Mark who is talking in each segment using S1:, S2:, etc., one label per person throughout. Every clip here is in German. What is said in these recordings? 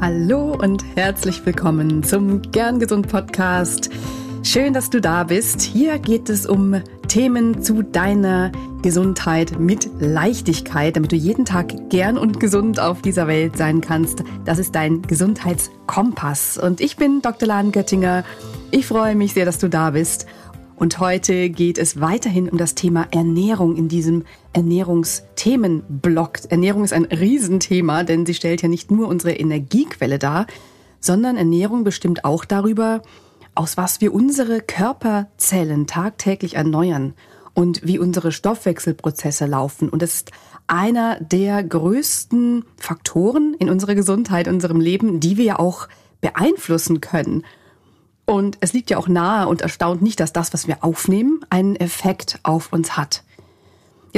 S1: Hallo und herzlich willkommen zum Gern Gesund Podcast. Schön, dass du da bist. Hier geht es um Themen zu deiner Gesundheit mit Leichtigkeit, damit du jeden Tag gern und gesund auf dieser Welt sein kannst. Das ist dein Gesundheitskompass. Und ich bin Dr. Lahn Göttinger. Ich freue mich sehr, dass du da bist. Und heute geht es weiterhin um das Thema Ernährung in diesem Ernährungsthemenblock. Ernährung ist ein Riesenthema, denn sie stellt ja nicht nur unsere Energiequelle dar, sondern Ernährung bestimmt auch darüber, aus was wir unsere Körperzellen tagtäglich erneuern und wie unsere Stoffwechselprozesse laufen. Und es ist einer der größten Faktoren in unserer Gesundheit, in unserem Leben, die wir ja auch beeinflussen können. Und es liegt ja auch nahe und erstaunt nicht, dass das, was wir aufnehmen, einen Effekt auf uns hat.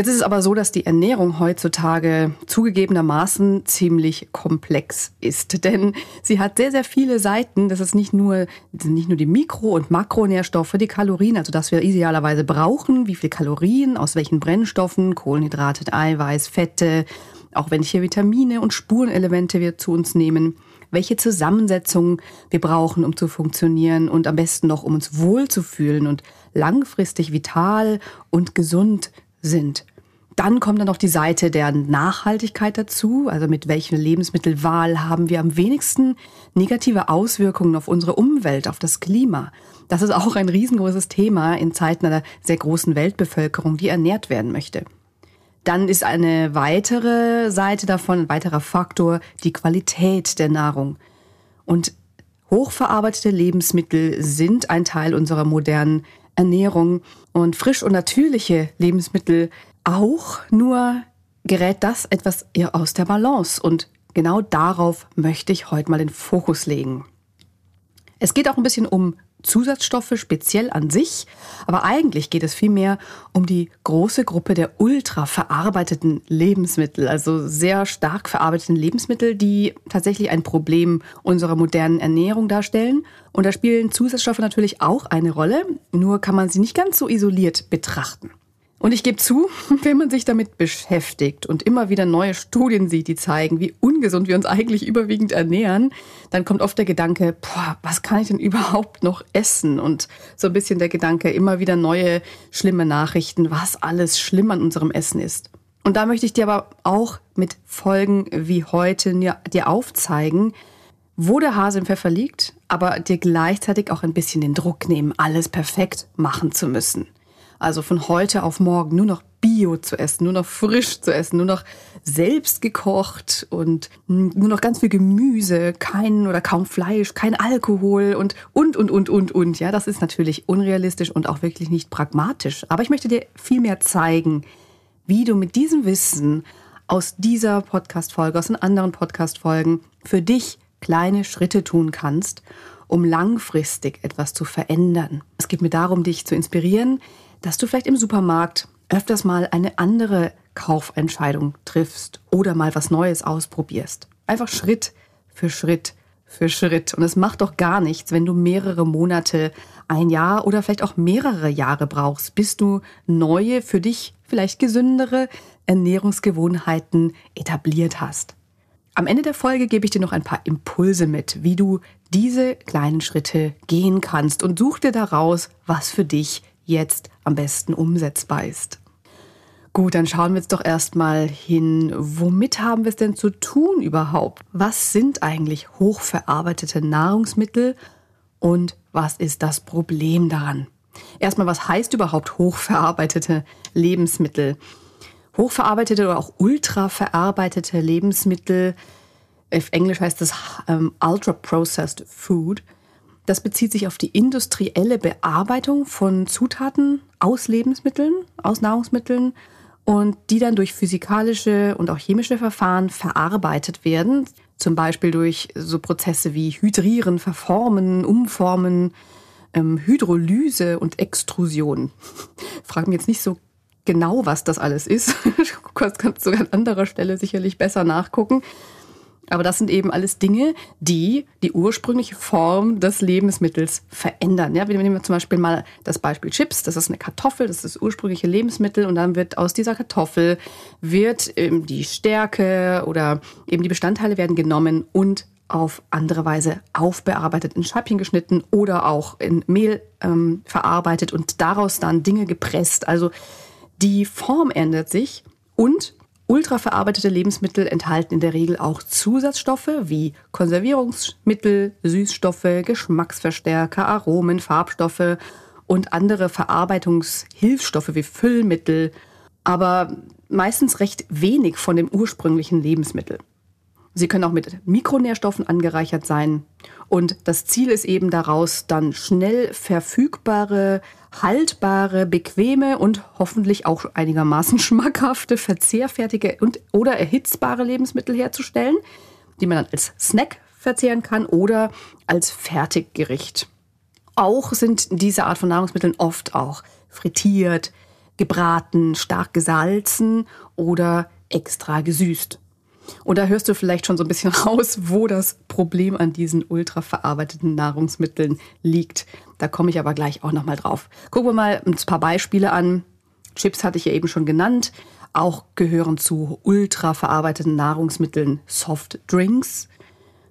S1: Jetzt ist es aber so, dass die Ernährung heutzutage zugegebenermaßen ziemlich komplex ist, denn sie hat sehr, sehr viele Seiten. Das ist nicht nur, nicht nur die Mikro- und Makronährstoffe, die Kalorien, also das wir idealerweise brauchen, wie viel Kalorien, aus welchen Brennstoffen, Kohlenhydrate, Eiweiß, Fette, auch welche Vitamine und Spurenelemente wir zu uns nehmen welche Zusammensetzung wir brauchen, um zu funktionieren und am besten noch, um uns wohlzufühlen und langfristig vital und gesund sind. Dann kommt dann noch die Seite der Nachhaltigkeit dazu, also mit welcher Lebensmittelwahl haben wir am wenigsten negative Auswirkungen auf unsere Umwelt, auf das Klima. Das ist auch ein riesengroßes Thema in Zeiten einer sehr großen Weltbevölkerung, die ernährt werden möchte. Dann ist eine weitere Seite davon, ein weiterer Faktor, die Qualität der Nahrung. Und hochverarbeitete Lebensmittel sind ein Teil unserer modernen Ernährung und frisch und natürliche Lebensmittel auch, nur gerät das etwas eher aus der Balance und genau darauf möchte ich heute mal den Fokus legen. Es geht auch ein bisschen um Zusatzstoffe speziell an sich, aber eigentlich geht es vielmehr um die große Gruppe der ultra verarbeiteten Lebensmittel, also sehr stark verarbeiteten Lebensmittel, die tatsächlich ein Problem unserer modernen Ernährung darstellen. Und da spielen Zusatzstoffe natürlich auch eine Rolle, nur kann man sie nicht ganz so isoliert betrachten. Und ich gebe zu, wenn man sich damit beschäftigt und immer wieder neue Studien sieht, die zeigen, wie ungesund wir uns eigentlich überwiegend ernähren, dann kommt oft der Gedanke, boah, was kann ich denn überhaupt noch essen? Und so ein bisschen der Gedanke, immer wieder neue schlimme Nachrichten, was alles schlimm an unserem Essen ist. Und da möchte ich dir aber auch mit Folgen wie heute dir aufzeigen, wo der Hase im Pfeffer liegt, aber dir gleichzeitig auch ein bisschen den Druck nehmen, alles perfekt machen zu müssen. Also von heute auf morgen nur noch Bio zu essen, nur noch frisch zu essen, nur noch selbst gekocht und nur noch ganz viel Gemüse, kein oder kaum Fleisch, kein Alkohol und, und, und, und, und, und. Ja, das ist natürlich unrealistisch und auch wirklich nicht pragmatisch. Aber ich möchte dir viel mehr zeigen, wie du mit diesem Wissen aus dieser Podcast-Folge, aus den anderen Podcast-Folgen für dich kleine Schritte tun kannst, um langfristig etwas zu verändern. Es geht mir darum, dich zu inspirieren, dass du vielleicht im Supermarkt öfters mal eine andere Kaufentscheidung triffst oder mal was Neues ausprobierst. Einfach Schritt für Schritt für Schritt. Und es macht doch gar nichts, wenn du mehrere Monate, ein Jahr oder vielleicht auch mehrere Jahre brauchst, bis du neue, für dich vielleicht gesündere Ernährungsgewohnheiten etabliert hast. Am Ende der Folge gebe ich dir noch ein paar Impulse mit, wie du diese kleinen Schritte gehen kannst und such dir daraus, was für dich jetzt am besten umsetzbar ist. Gut, dann schauen wir jetzt doch erstmal hin, womit haben wir es denn zu tun überhaupt? Was sind eigentlich hochverarbeitete Nahrungsmittel und was ist das Problem daran? Erstmal, was heißt überhaupt hochverarbeitete Lebensmittel? Hochverarbeitete oder auch ultraverarbeitete Lebensmittel, auf Englisch heißt das ähm, Ultra Processed Food, das bezieht sich auf die industrielle Bearbeitung von Zutaten aus Lebensmitteln, aus Nahrungsmitteln und die dann durch physikalische und auch chemische Verfahren verarbeitet werden. Zum Beispiel durch so Prozesse wie Hydrieren, Verformen, Umformen, ähm, Hydrolyse und Extrusion. Frag mich jetzt nicht so genau, was das alles ist. Das kannst du an anderer Stelle sicherlich besser nachgucken. Aber das sind eben alles Dinge, die die ursprüngliche Form des Lebensmittels verändern. Ja, wir nehmen zum Beispiel mal das Beispiel Chips. Das ist eine Kartoffel, das ist das ursprüngliche Lebensmittel und dann wird aus dieser Kartoffel wird die Stärke oder eben die Bestandteile werden genommen und auf andere Weise aufbearbeitet, in Scheibchen geschnitten oder auch in Mehl ähm, verarbeitet und daraus dann Dinge gepresst. Also die Form ändert sich und ultraverarbeitete Lebensmittel enthalten in der Regel auch Zusatzstoffe wie Konservierungsmittel, Süßstoffe, Geschmacksverstärker, Aromen, Farbstoffe und andere Verarbeitungshilfsstoffe wie Füllmittel, aber meistens recht wenig von dem ursprünglichen Lebensmittel. Sie können auch mit Mikronährstoffen angereichert sein. Und das Ziel ist eben daraus, dann schnell verfügbare, haltbare, bequeme und hoffentlich auch einigermaßen schmackhafte, verzehrfertige und oder erhitzbare Lebensmittel herzustellen, die man dann als Snack verzehren kann oder als Fertiggericht. Auch sind diese Art von Nahrungsmitteln oft auch frittiert, gebraten, stark gesalzen oder extra gesüßt. Und da hörst du vielleicht schon so ein bisschen raus, wo das Problem an diesen ultraverarbeiteten Nahrungsmitteln liegt. Da komme ich aber gleich auch nochmal drauf. Gucken wir mal ein paar Beispiele an. Chips hatte ich ja eben schon genannt. Auch gehören zu ultraverarbeiteten Nahrungsmitteln Softdrinks,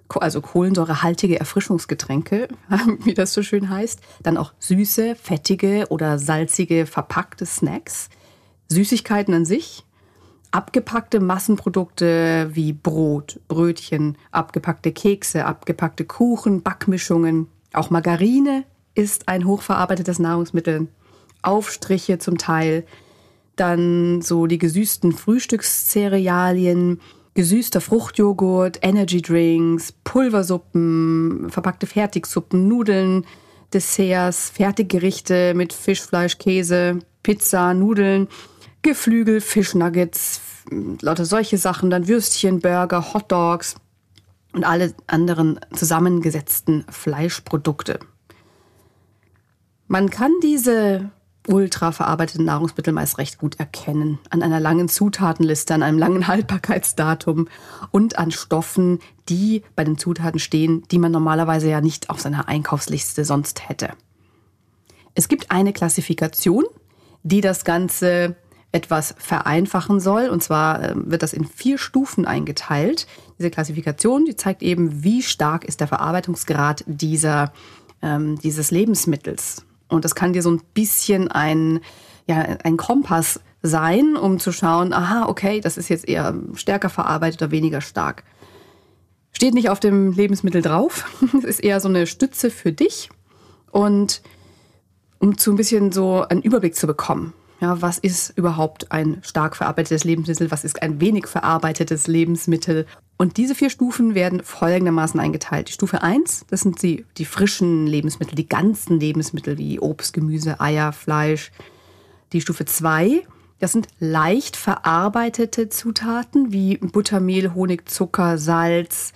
S1: also kohlensäurehaltige Erfrischungsgetränke, wie das so schön heißt. Dann auch süße, fettige oder salzige verpackte Snacks. Süßigkeiten an sich, abgepackte Massenprodukte wie Brot, Brötchen, abgepackte Kekse, abgepackte Kuchen, Backmischungen. Auch Margarine ist ein hochverarbeitetes Nahrungsmittel. Aufstriche zum Teil. Dann so die gesüßten Frühstückscerealien, gesüßter Fruchtjoghurt, Energydrinks, Pulversuppen, verpackte Fertigsuppen, Nudeln, Desserts, Fertiggerichte mit Fisch, Fleisch, Käse, Pizza, Nudeln Geflügel, Fischnuggets, lauter solche Sachen, dann Würstchen, Burger, Hotdogs und alle anderen zusammengesetzten Fleischprodukte. Man kann diese ultra verarbeiteten Nahrungsmittel meist recht gut erkennen. An einer langen Zutatenliste, an einem langen Haltbarkeitsdatum und an Stoffen, die bei den Zutaten stehen, die man normalerweise ja nicht auf seiner Einkaufsliste sonst hätte. Es gibt eine Klassifikation, die das Ganze etwas vereinfachen soll. Und zwar ähm, wird das in vier Stufen eingeteilt. Diese Klassifikation, die zeigt eben, wie stark ist der Verarbeitungsgrad dieser, ähm, dieses Lebensmittels. Und das kann dir so ein bisschen ein, ja, ein Kompass sein, um zu schauen, aha, okay, das ist jetzt eher stärker verarbeitet oder weniger stark. Steht nicht auf dem Lebensmittel drauf. Es ist eher so eine Stütze für dich. Und um zu ein bisschen so einen Überblick zu bekommen. Ja, was ist überhaupt ein stark verarbeitetes Lebensmittel? Was ist ein wenig verarbeitetes Lebensmittel? Und diese vier Stufen werden folgendermaßen eingeteilt. Die Stufe 1, das sind die, die frischen Lebensmittel, die ganzen Lebensmittel wie Obst, Gemüse, Eier, Fleisch. Die Stufe 2, das sind leicht verarbeitete Zutaten wie Buttermehl, Honig, Zucker, Salz,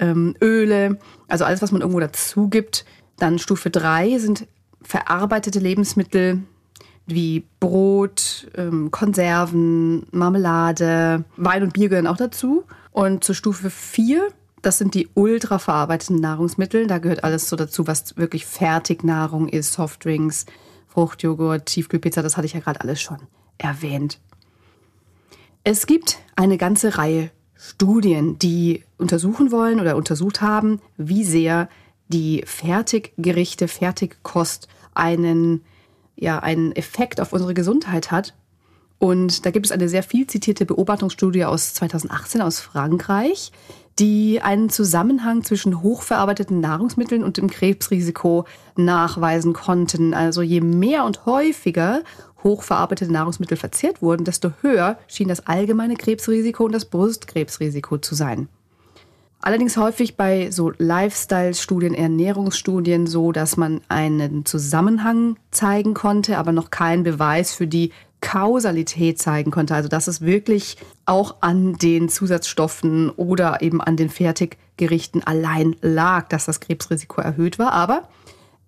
S1: ähm, Öle, also alles, was man irgendwo dazu gibt. Dann Stufe 3 sind verarbeitete Lebensmittel, wie Brot, ähm, Konserven, Marmelade, Wein und Bier gehören auch dazu. Und zur Stufe 4, das sind die ultra verarbeiteten Nahrungsmittel. Da gehört alles so dazu, was wirklich Fertignahrung ist, Softdrinks, Fruchtjoghurt, Tiefkühlpizza, das hatte ich ja gerade alles schon erwähnt. Es gibt eine ganze Reihe Studien, die untersuchen wollen oder untersucht haben, wie sehr die Fertiggerichte, Fertigkost einen ja einen Effekt auf unsere Gesundheit hat. Und da gibt es eine sehr viel zitierte Beobachtungsstudie aus 2018 aus Frankreich, die einen Zusammenhang zwischen hochverarbeiteten Nahrungsmitteln und dem Krebsrisiko nachweisen konnten. Also je mehr und häufiger hochverarbeitete Nahrungsmittel verzehrt wurden, desto höher schien das allgemeine Krebsrisiko und das Brustkrebsrisiko zu sein. Allerdings häufig bei so Lifestyle-Studien, Ernährungsstudien so, dass man einen Zusammenhang zeigen konnte, aber noch keinen Beweis für die Kausalität zeigen konnte. Also dass es wirklich auch an den Zusatzstoffen oder eben an den Fertiggerichten allein lag, dass das Krebsrisiko erhöht war. Aber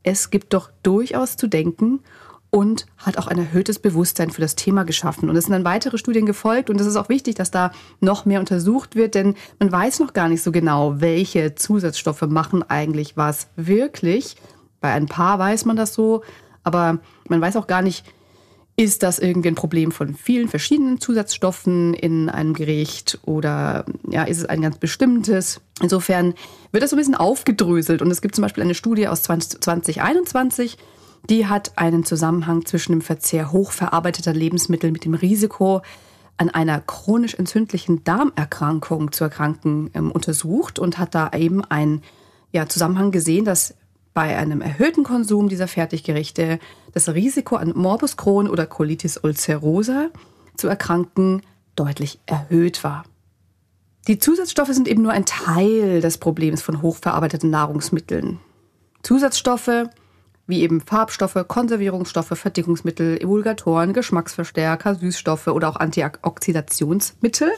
S1: es gibt doch durchaus zu denken und hat auch ein erhöhtes Bewusstsein für das Thema geschaffen. Und es sind dann weitere Studien gefolgt und es ist auch wichtig, dass da noch mehr untersucht wird, denn man weiß noch gar nicht so genau, welche Zusatzstoffe machen eigentlich was wirklich. Bei ein paar weiß man das so, aber man weiß auch gar nicht, Ist das irgendwie ein Problem von vielen verschiedenen Zusatzstoffen in einem Gericht oder ja, ist es ein ganz bestimmtes? Insofern wird das so ein bisschen aufgedröselt und es gibt zum Beispiel eine Studie aus 2021, die hat einen Zusammenhang zwischen dem Verzehr hochverarbeiteter Lebensmittel mit dem Risiko, an einer chronisch entzündlichen Darmerkrankung zu erkranken, ähm, untersucht und hat da eben einen ja, Zusammenhang gesehen, dass bei einem erhöhten Konsum dieser Fertiggerichte das Risiko an Morbus Crohn oder Colitis ulcerosa zu erkranken deutlich erhöht war. Die Zusatzstoffe sind eben nur ein Teil des Problems von hochverarbeiteten Nahrungsmitteln. Zusatzstoffe wie eben Farbstoffe, Konservierungsstoffe, Verdickungsmittel, Emulgatoren, Geschmacksverstärker, Süßstoffe oder auch Antioxidationsmittel,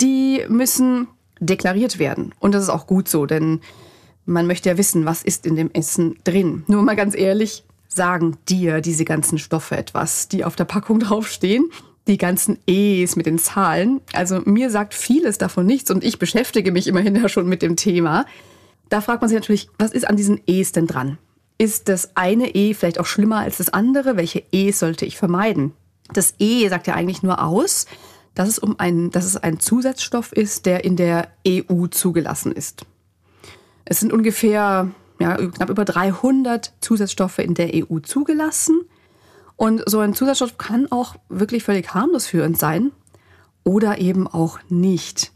S1: die müssen deklariert werden. Und das ist auch gut so, denn man möchte ja wissen, was ist in dem Essen drin. Nur mal ganz ehrlich, sagen dir diese ganzen Stoffe etwas, die auf der Packung draufstehen? Die ganzen E's mit den Zahlen. Also mir sagt vieles davon nichts und ich beschäftige mich immerhin ja schon mit dem Thema. Da fragt man sich natürlich, was ist an diesen E's denn dran? Ist das eine E vielleicht auch schlimmer als das andere? Welche E sollte ich vermeiden? Das E sagt ja eigentlich nur aus, dass es um einen, dass es ein Zusatzstoff ist, der in der EU zugelassen ist. Es sind ungefähr ja, knapp über 300 Zusatzstoffe in der EU zugelassen. Und so ein Zusatzstoff kann auch wirklich völlig harmlos für uns sein oder eben auch nicht.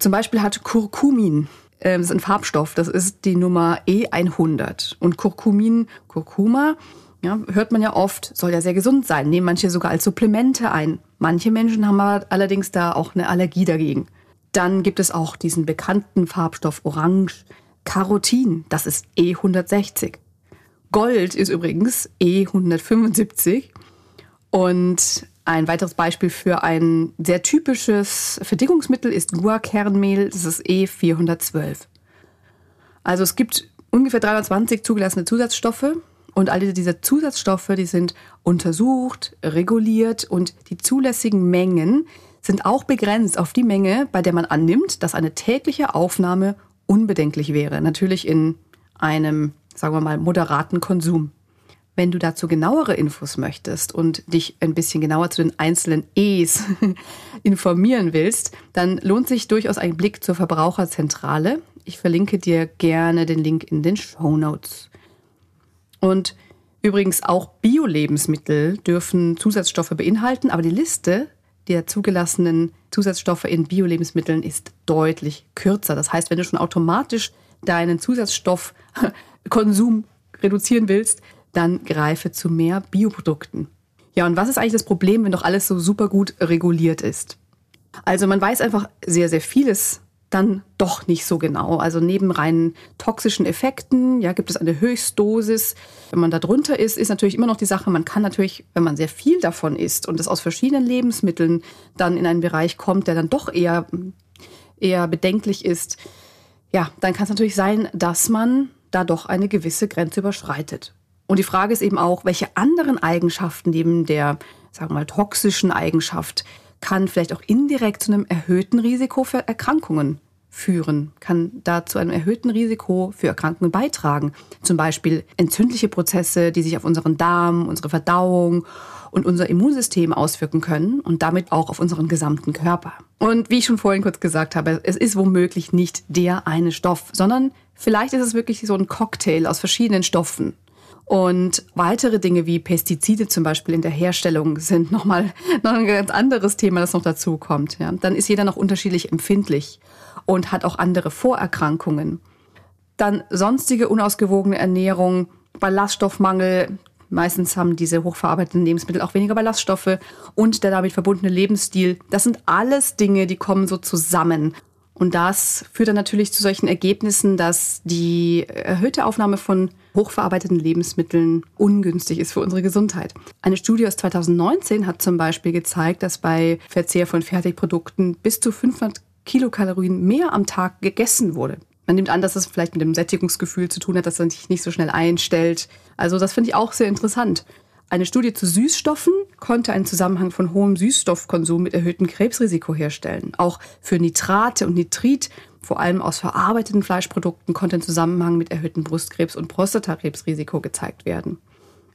S1: Zum Beispiel hat Curcumin, äh, das ist ein Farbstoff, das ist die Nummer E100. Und Curcumin, Curcuma, ja, hört man ja oft, soll ja sehr gesund sein, nehmen manche sogar als Supplemente ein. Manche Menschen haben allerdings da auch eine Allergie dagegen. Dann gibt es auch diesen bekannten Farbstoff Orange, Carotin, das ist E160. Gold ist übrigens E175. Und ein weiteres Beispiel für ein sehr typisches Verdickungsmittel ist Guarkernmehl, das ist E412. Also es gibt ungefähr 320 zugelassene Zusatzstoffe und alle diese Zusatzstoffe, die sind untersucht, reguliert und die zulässigen Mengen sind auch begrenzt auf die Menge, bei der man annimmt, dass eine tägliche Aufnahme unbedenklich wäre. Natürlich in einem, sagen wir mal, moderaten Konsum. Wenn du dazu genauere Infos möchtest und dich ein bisschen genauer zu den einzelnen E's informieren willst, dann lohnt sich durchaus ein Blick zur Verbraucherzentrale. Ich verlinke dir gerne den Link in den Show Notes. Und übrigens auch Bio-Lebensmittel dürfen Zusatzstoffe beinhalten, aber die Liste der zugelassenen Zusatzstoffe in Bio-Lebensmitteln ist deutlich kürzer. Das heißt, wenn du schon automatisch deinen Zusatzstoffkonsum reduzieren willst, dann greife zu mehr Bioprodukten. Ja, und was ist eigentlich das Problem, wenn doch alles so super gut reguliert ist? Also man weiß einfach sehr, sehr vieles dann doch nicht so genau. Also neben rein toxischen Effekten, ja, gibt es eine Höchstdosis. Wenn man da drunter ist, ist natürlich immer noch die Sache, man kann natürlich, wenn man sehr viel davon isst und es aus verschiedenen Lebensmitteln dann in einen Bereich kommt, der dann doch eher, eher bedenklich ist, ja, dann kann es natürlich sein, dass man da doch eine gewisse Grenze überschreitet. Und die Frage ist eben auch, welche anderen Eigenschaften neben der, sagen wir mal, toxischen Eigenschaft kann vielleicht auch indirekt zu einem erhöhten Risiko für Erkrankungen führen, kann da zu einem erhöhten Risiko für Erkrankungen beitragen. Zum Beispiel entzündliche Prozesse, die sich auf unseren Darm, unsere Verdauung und unser Immunsystem auswirken können und damit auch auf unseren gesamten Körper. Und wie ich schon vorhin kurz gesagt habe, es ist womöglich nicht der eine Stoff, sondern vielleicht ist es wirklich so ein Cocktail aus verschiedenen Stoffen. Und weitere Dinge wie Pestizide zum Beispiel in der Herstellung sind nochmal noch ein ganz anderes Thema, das noch dazu kommt. Ja. Dann ist jeder noch unterschiedlich empfindlich und hat auch andere Vorerkrankungen. Dann sonstige unausgewogene Ernährung, Ballaststoffmangel. Meistens haben diese hochverarbeiteten Lebensmittel auch weniger Ballaststoffe und der damit verbundene Lebensstil. Das sind alles Dinge, die kommen so zusammen. Und das führt dann natürlich zu solchen Ergebnissen, dass die erhöhte Aufnahme von hochverarbeiteten Lebensmitteln ungünstig ist für unsere Gesundheit. Eine Studie aus 2019 hat zum Beispiel gezeigt, dass bei Verzehr von Fertigprodukten bis zu 500 Kilokalorien mehr am Tag gegessen wurde. Man nimmt an, dass das vielleicht mit dem Sättigungsgefühl zu tun hat, dass er sich nicht so schnell einstellt. Also das finde ich auch sehr interessant. Eine Studie zu Süßstoffen konnte einen Zusammenhang von hohem Süßstoffkonsum mit erhöhtem Krebsrisiko herstellen. Auch für Nitrate und Nitrit, vor allem aus verarbeiteten Fleischprodukten, konnte ein Zusammenhang mit erhöhtem Brustkrebs- und Prostatakrebsrisiko gezeigt werden.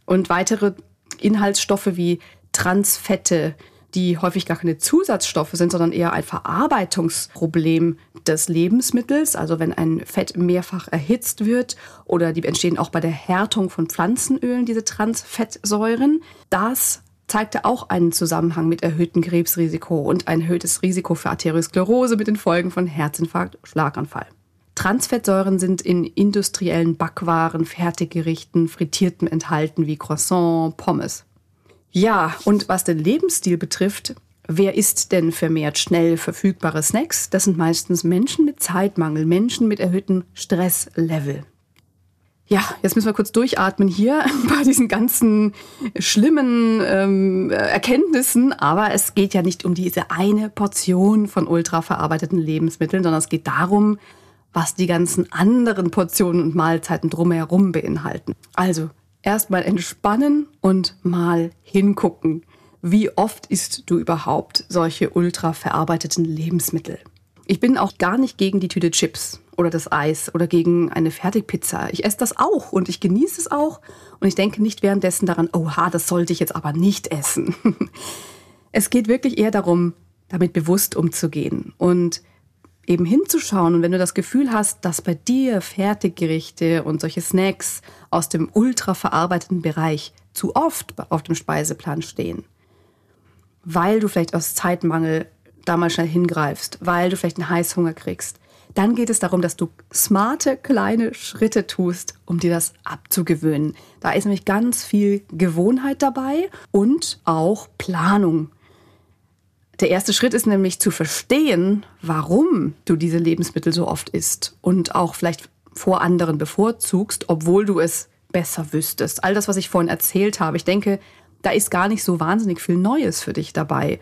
S1: Und weitere Inhaltsstoffe wie Transfette, die häufig gar keine Zusatzstoffe sind, sondern eher ein Verarbeitungsproblem des Lebensmittels. Also wenn ein Fett mehrfach erhitzt wird oder die entstehen auch bei der Härtung von Pflanzenölen, diese Transfettsäuren. Das zeigte auch einen Zusammenhang mit erhöhtem Krebsrisiko und ein erhöhtes Risiko für Arteriosklerose mit den Folgen von Herzinfarkt, Schlaganfall. Transfettsäuren sind in industriellen Backwaren, Fertiggerichten, Frittierten enthalten wie Croissant, Pommes. Ja, und was den Lebensstil betrifft, wer isst denn vermehrt schnell verfügbare Snacks? Das sind meistens Menschen mit Zeitmangel, Menschen mit erhöhtem Stresslevel. Ja, jetzt müssen wir kurz durchatmen hier bei diesen ganzen schlimmen ähm, Erkenntnissen. Aber es geht ja nicht um diese eine Portion von ultraverarbeiteten Lebensmitteln, sondern es geht darum, was die ganzen anderen Portionen und Mahlzeiten drumherum beinhalten. Also erstmal entspannen und mal hingucken. Wie oft isst du überhaupt solche ultra verarbeiteten Lebensmittel? Ich bin auch gar nicht gegen die Tüte Chips oder das Eis oder gegen eine Fertigpizza. Ich esse das auch und ich genieße es auch und ich denke nicht währenddessen daran, oha, das sollte ich jetzt aber nicht essen. es geht wirklich eher darum, damit bewusst umzugehen und eben hinzuschauen und wenn du das Gefühl hast, dass bei dir Fertiggerichte und solche Snacks aus dem ultra verarbeiteten Bereich zu oft auf dem Speiseplan stehen, weil du vielleicht aus Zeitmangel da mal schnell hingreifst, weil du vielleicht einen Heißhunger kriegst, dann geht es darum, dass du smarte kleine Schritte tust, um dir das abzugewöhnen. Da ist nämlich ganz viel Gewohnheit dabei und auch Planung. Der erste Schritt ist nämlich zu verstehen, warum du diese Lebensmittel so oft isst und auch vielleicht vor anderen bevorzugst, obwohl du es besser wüsstest. All das, was ich vorhin erzählt habe, ich denke, da ist gar nicht so wahnsinnig viel Neues für dich dabei.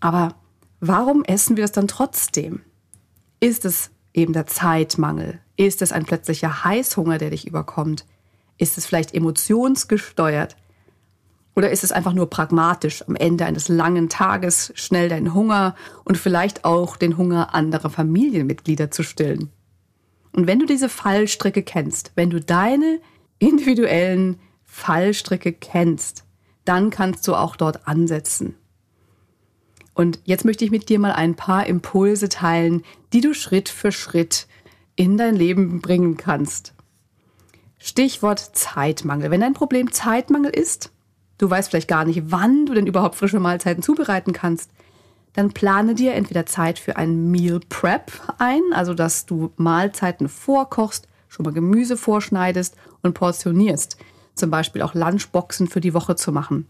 S1: Aber warum essen wir das dann trotzdem? Ist es eben der Zeitmangel? Ist es ein plötzlicher Heißhunger, der dich überkommt? Ist es vielleicht emotionsgesteuert? Oder ist es einfach nur pragmatisch, am Ende eines langen Tages schnell deinen Hunger und vielleicht auch den Hunger anderer Familienmitglieder zu stillen? Und wenn du diese Fallstricke kennst, wenn du deine individuellen Fallstricke kennst, dann kannst du auch dort ansetzen. Und jetzt möchte ich mit dir mal ein paar Impulse teilen, die du Schritt für Schritt in dein Leben bringen kannst. Stichwort Zeitmangel. Wenn dein Problem Zeitmangel ist, du weißt vielleicht gar nicht, wann du denn überhaupt frische Mahlzeiten zubereiten kannst, dann plane dir entweder Zeit für ein Meal Prep ein, also dass du Mahlzeiten vorkochst, schon mal Gemüse vorschneidest und portionierst. Zum Beispiel auch Lunchboxen für die Woche zu machen.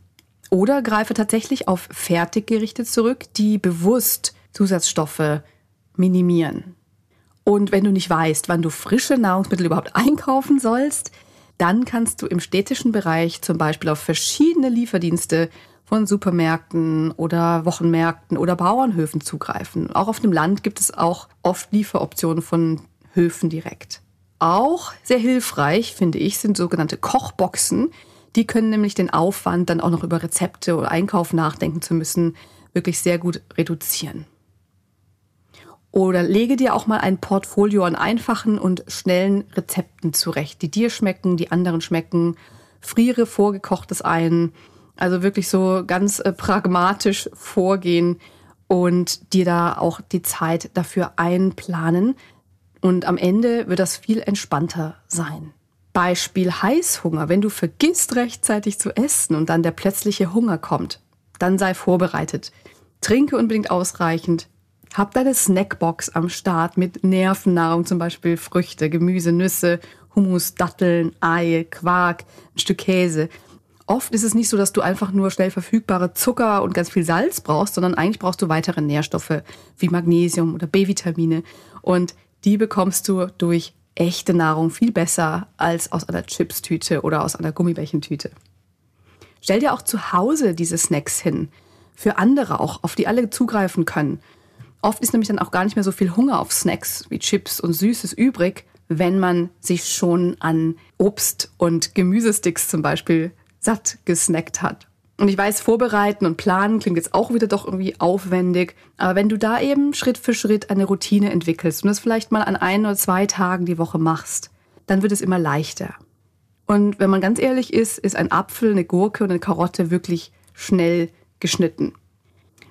S1: Oder greife tatsächlich auf Fertiggerichte zurück, die bewusst Zusatzstoffe minimieren. Und wenn du nicht weißt, wann du frische Nahrungsmittel überhaupt einkaufen sollst, dann kannst du im städtischen Bereich zum Beispiel auf verschiedene Lieferdienste von Supermärkten oder Wochenmärkten oder Bauernhöfen zugreifen. Auch auf dem Land gibt es auch oft Lieferoptionen von Höfen direkt. Auch sehr hilfreich, finde ich, sind sogenannte Kochboxen. Die können nämlich den Aufwand, dann auch noch über Rezepte oder Einkauf nachdenken zu müssen, wirklich sehr gut reduzieren. Oder lege dir auch mal ein Portfolio an einfachen und schnellen Rezepten zurecht, die dir schmecken, die anderen schmecken. Friere vorgekochtes ein. Also wirklich so ganz äh, pragmatisch vorgehen und dir da auch die Zeit dafür einplanen. Und am Ende wird das viel entspannter sein. Beispiel Heißhunger. Wenn du vergisst rechtzeitig zu essen und dann der plötzliche Hunger kommt, dann sei vorbereitet. Trinke unbedingt ausreichend, hab deine Snackbox am Start mit Nervennahrung, zum Beispiel Früchte, Gemüse, Nüsse, Hummus, Datteln, Ei, Quark, ein Stück Käse. Oft ist es nicht so, dass du einfach nur schnell verfügbare Zucker und ganz viel Salz brauchst, sondern eigentlich brauchst du weitere Nährstoffe wie Magnesium oder B-Vitamine. Und die bekommst du durch echte Nahrung viel besser als aus einer Chipstüte oder aus einer Gummibärchentüte. Stell dir auch zu Hause diese Snacks hin. Für andere auch, auf die alle zugreifen können. Oft ist nämlich dann auch gar nicht mehr so viel Hunger auf Snacks wie Chips und Süßes übrig, wenn man sich schon an Obst- und Gemüsesticks zum Beispiel satt gesnackt hat. Und ich weiß, vorbereiten und planen klingt jetzt auch wieder doch irgendwie aufwendig. Aber wenn du da eben Schritt für Schritt eine Routine entwickelst und das vielleicht mal an ein oder zwei Tagen die Woche machst, dann wird es immer leichter. Und wenn man ganz ehrlich ist, ist ein Apfel, eine Gurke und eine Karotte wirklich schnell geschnitten.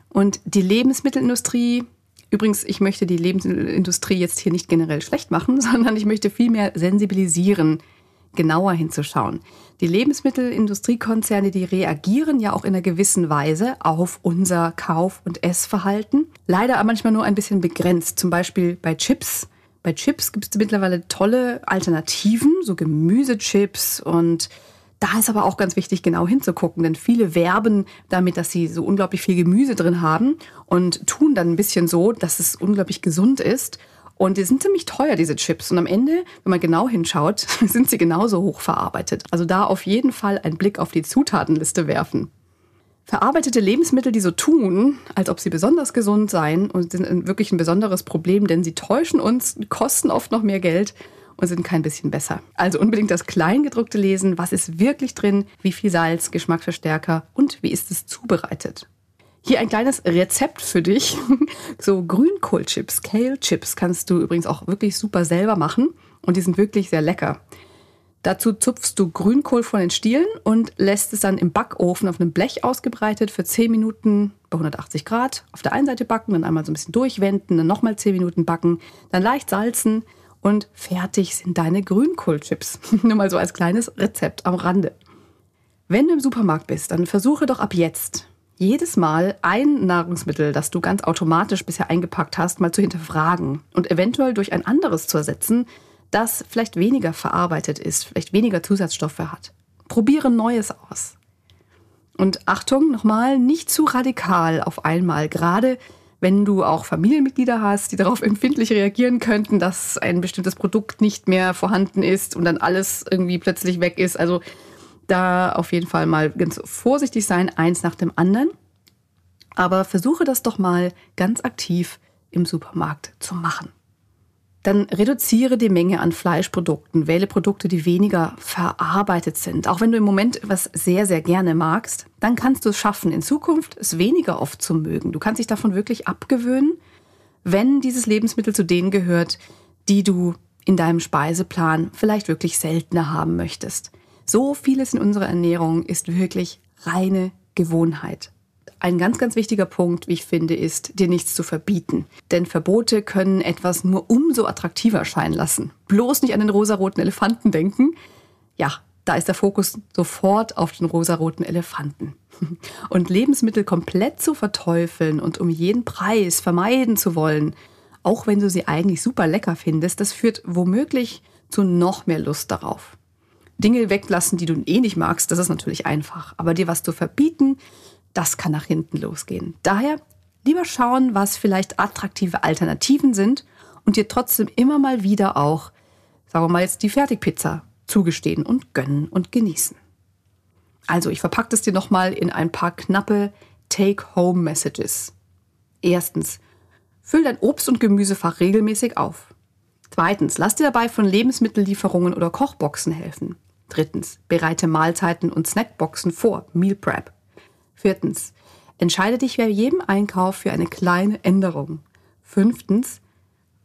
S1: Und die Lebensmittelindustrie, übrigens, ich möchte die Lebensmittelindustrie jetzt hier nicht generell schlecht machen, sondern ich möchte vielmehr sensibilisieren, genauer hinzuschauen. Die Lebensmittelindustriekonzerne, die reagieren ja auch in einer gewissen Weise auf unser Kauf- und Essverhalten. Leider manchmal nur ein bisschen begrenzt. Zum Beispiel bei Chips. Bei Chips gibt es mittlerweile tolle Alternativen, so Gemüsechips und da ist aber auch ganz wichtig, genau hinzugucken, denn viele werben damit, dass sie so unglaublich viel Gemüse drin haben und tun dann ein bisschen so, dass es unglaublich gesund ist. Und die sind ziemlich teuer, diese Chips. Und am Ende, wenn man genau hinschaut, sind sie genauso hoch verarbeitet. Also da auf jeden Fall einen Blick auf die Zutatenliste werfen. Verarbeitete Lebensmittel, die so tun, als ob sie besonders gesund seien und sind wirklich ein besonderes Problem, denn sie täuschen uns, kosten oft noch mehr Geld und sind kein bisschen besser. Also unbedingt das Kleingedruckte lesen, was ist wirklich drin, wie viel Salz, Geschmacksverstärker und wie ist es zubereitet. Hier ein kleines Rezept für dich. So Grünkohlchips, Kale Chips kannst du übrigens auch wirklich super selber machen und die sind wirklich sehr lecker. Dazu zupfst du Grünkohl von den Stielen und lässt es dann im Backofen auf einem Blech ausgebreitet für 10 Minuten bei 180 Grad auf der einen Seite backen, dann einmal so ein bisschen durchwenden, dann nochmal 10 Minuten backen, dann leicht salzen, und fertig sind deine Grünkohlchips. Nur mal so als kleines Rezept am Rande. Wenn du im Supermarkt bist, dann versuche doch ab jetzt jedes Mal ein Nahrungsmittel, das du ganz automatisch bisher eingepackt hast, mal zu hinterfragen und eventuell durch ein anderes zu ersetzen, das vielleicht weniger verarbeitet ist, vielleicht weniger Zusatzstoffe hat. Probiere Neues aus. Und Achtung, nochmal, nicht zu radikal auf einmal, gerade wenn du auch Familienmitglieder hast, die darauf empfindlich reagieren könnten, dass ein bestimmtes Produkt nicht mehr vorhanden ist und dann alles irgendwie plötzlich weg ist. Also da auf jeden Fall mal ganz vorsichtig sein, eins nach dem anderen. Aber versuche das doch mal ganz aktiv im Supermarkt zu machen dann reduziere die Menge an Fleischprodukten, wähle Produkte, die weniger verarbeitet sind. Auch wenn du im Moment was sehr, sehr gerne magst, dann kannst du es schaffen, in Zukunft es weniger oft zu mögen. Du kannst dich davon wirklich abgewöhnen, wenn dieses Lebensmittel zu denen gehört, die du in deinem Speiseplan vielleicht wirklich seltener haben möchtest. So vieles in unserer Ernährung ist wirklich reine Gewohnheit. Ein ganz, ganz wichtiger Punkt, wie ich finde, ist, dir nichts zu verbieten. Denn Verbote können etwas nur umso attraktiver erscheinen lassen. Bloß nicht an den rosaroten Elefanten denken. Ja, da ist der Fokus sofort auf den rosaroten Elefanten. Und Lebensmittel komplett zu verteufeln und um jeden Preis vermeiden zu wollen, auch wenn du sie eigentlich super lecker findest, das führt womöglich zu noch mehr Lust darauf. Dinge weglassen, die du eh nicht magst, das ist natürlich einfach. Aber dir was zu verbieten, das kann nach hinten losgehen. Daher lieber schauen, was vielleicht attraktive Alternativen sind und dir trotzdem immer mal wieder auch, sagen wir mal jetzt die Fertigpizza zugestehen und gönnen und genießen. Also, ich verpacke das dir nochmal in ein paar knappe Take-Home-Messages. Erstens, füll dein Obst- und Gemüsefach regelmäßig auf. Zweitens, lass dir dabei von Lebensmittellieferungen oder Kochboxen helfen. Drittens, bereite Mahlzeiten und Snackboxen vor, Meal Prep. Viertens, entscheide dich bei jedem Einkauf für eine kleine Änderung. Fünftens,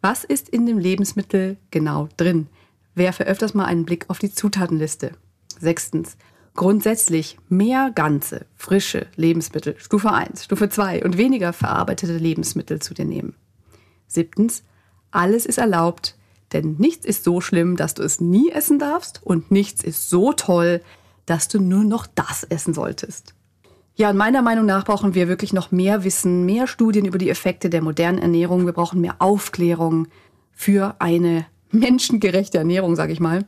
S1: was ist in dem Lebensmittel genau drin? Werfe öfters mal einen Blick auf die Zutatenliste. Sechstens, grundsätzlich mehr ganze, frische Lebensmittel, Stufe 1, Stufe 2 und weniger verarbeitete Lebensmittel zu dir nehmen. Siebtens, alles ist erlaubt, denn nichts ist so schlimm, dass du es nie essen darfst und nichts ist so toll, dass du nur noch das essen solltest. Ja, und meiner Meinung nach brauchen wir wirklich noch mehr Wissen, mehr Studien über die Effekte der modernen Ernährung. Wir brauchen mehr Aufklärung für eine menschengerechte Ernährung, sage ich mal.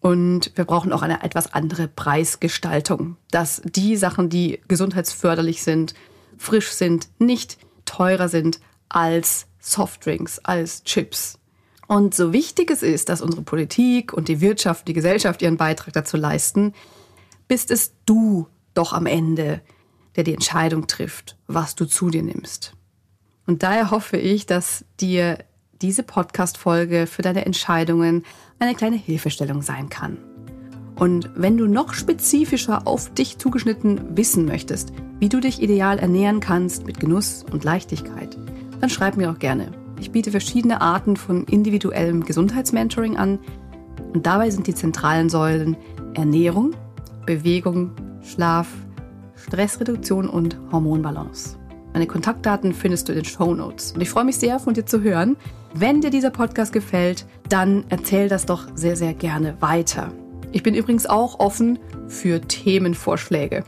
S1: Und wir brauchen auch eine etwas andere Preisgestaltung, dass die Sachen, die gesundheitsförderlich sind, frisch sind, nicht teurer sind als Softdrinks, als Chips. Und so wichtig es ist, dass unsere Politik und die Wirtschaft, die Gesellschaft ihren Beitrag dazu leisten, bist es du doch am Ende, der die Entscheidung trifft, was du zu dir nimmst. Und daher hoffe ich, dass dir diese Podcast-Folge für deine Entscheidungen eine kleine Hilfestellung sein kann. Und wenn du noch spezifischer auf dich zugeschnitten wissen möchtest, wie du dich ideal ernähren kannst mit Genuss und Leichtigkeit, dann schreib mir auch gerne. Ich biete verschiedene Arten von individuellem Gesundheitsmentoring an und dabei sind die zentralen Säulen Ernährung, Bewegung, Schlaf, Stressreduktion und Hormonbalance. Meine Kontaktdaten findest du in den Show Notes. Und ich freue mich sehr, von dir zu hören. Wenn dir dieser Podcast gefällt, dann erzähl das doch sehr, sehr gerne weiter. Ich bin übrigens auch offen für Themenvorschläge.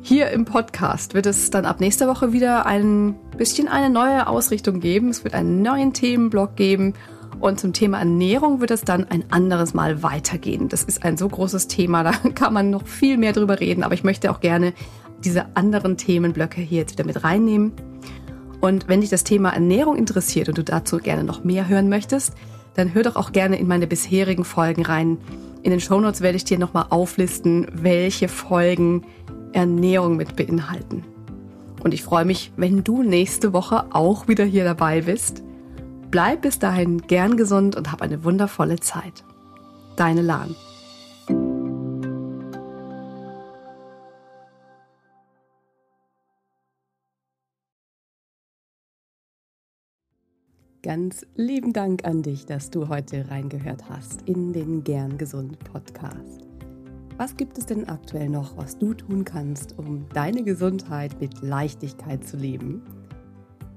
S1: Hier im Podcast wird es dann ab nächster Woche wieder ein bisschen eine neue Ausrichtung geben. Es wird einen neuen Themenblock geben und zum Thema Ernährung wird es dann ein anderes Mal weitergehen. Das ist ein so großes Thema, da kann man noch viel mehr drüber reden, aber ich möchte auch gerne diese anderen Themenblöcke hier jetzt wieder mit reinnehmen. Und wenn dich das Thema Ernährung interessiert und du dazu gerne noch mehr hören möchtest, dann hör doch auch gerne in meine bisherigen Folgen rein. In den Shownotes werde ich dir nochmal auflisten, welche Folgen Ernährung mit beinhalten. Und ich freue mich, wenn du nächste Woche auch wieder hier dabei bist. Bleib bis dahin gern gesund und hab eine wundervolle Zeit. Deine Lahn. Ganz lieben Dank an dich, dass du heute reingehört hast in den Gern Gesund Podcast. Was gibt es denn aktuell noch, was du tun kannst, um deine Gesundheit mit Leichtigkeit zu leben?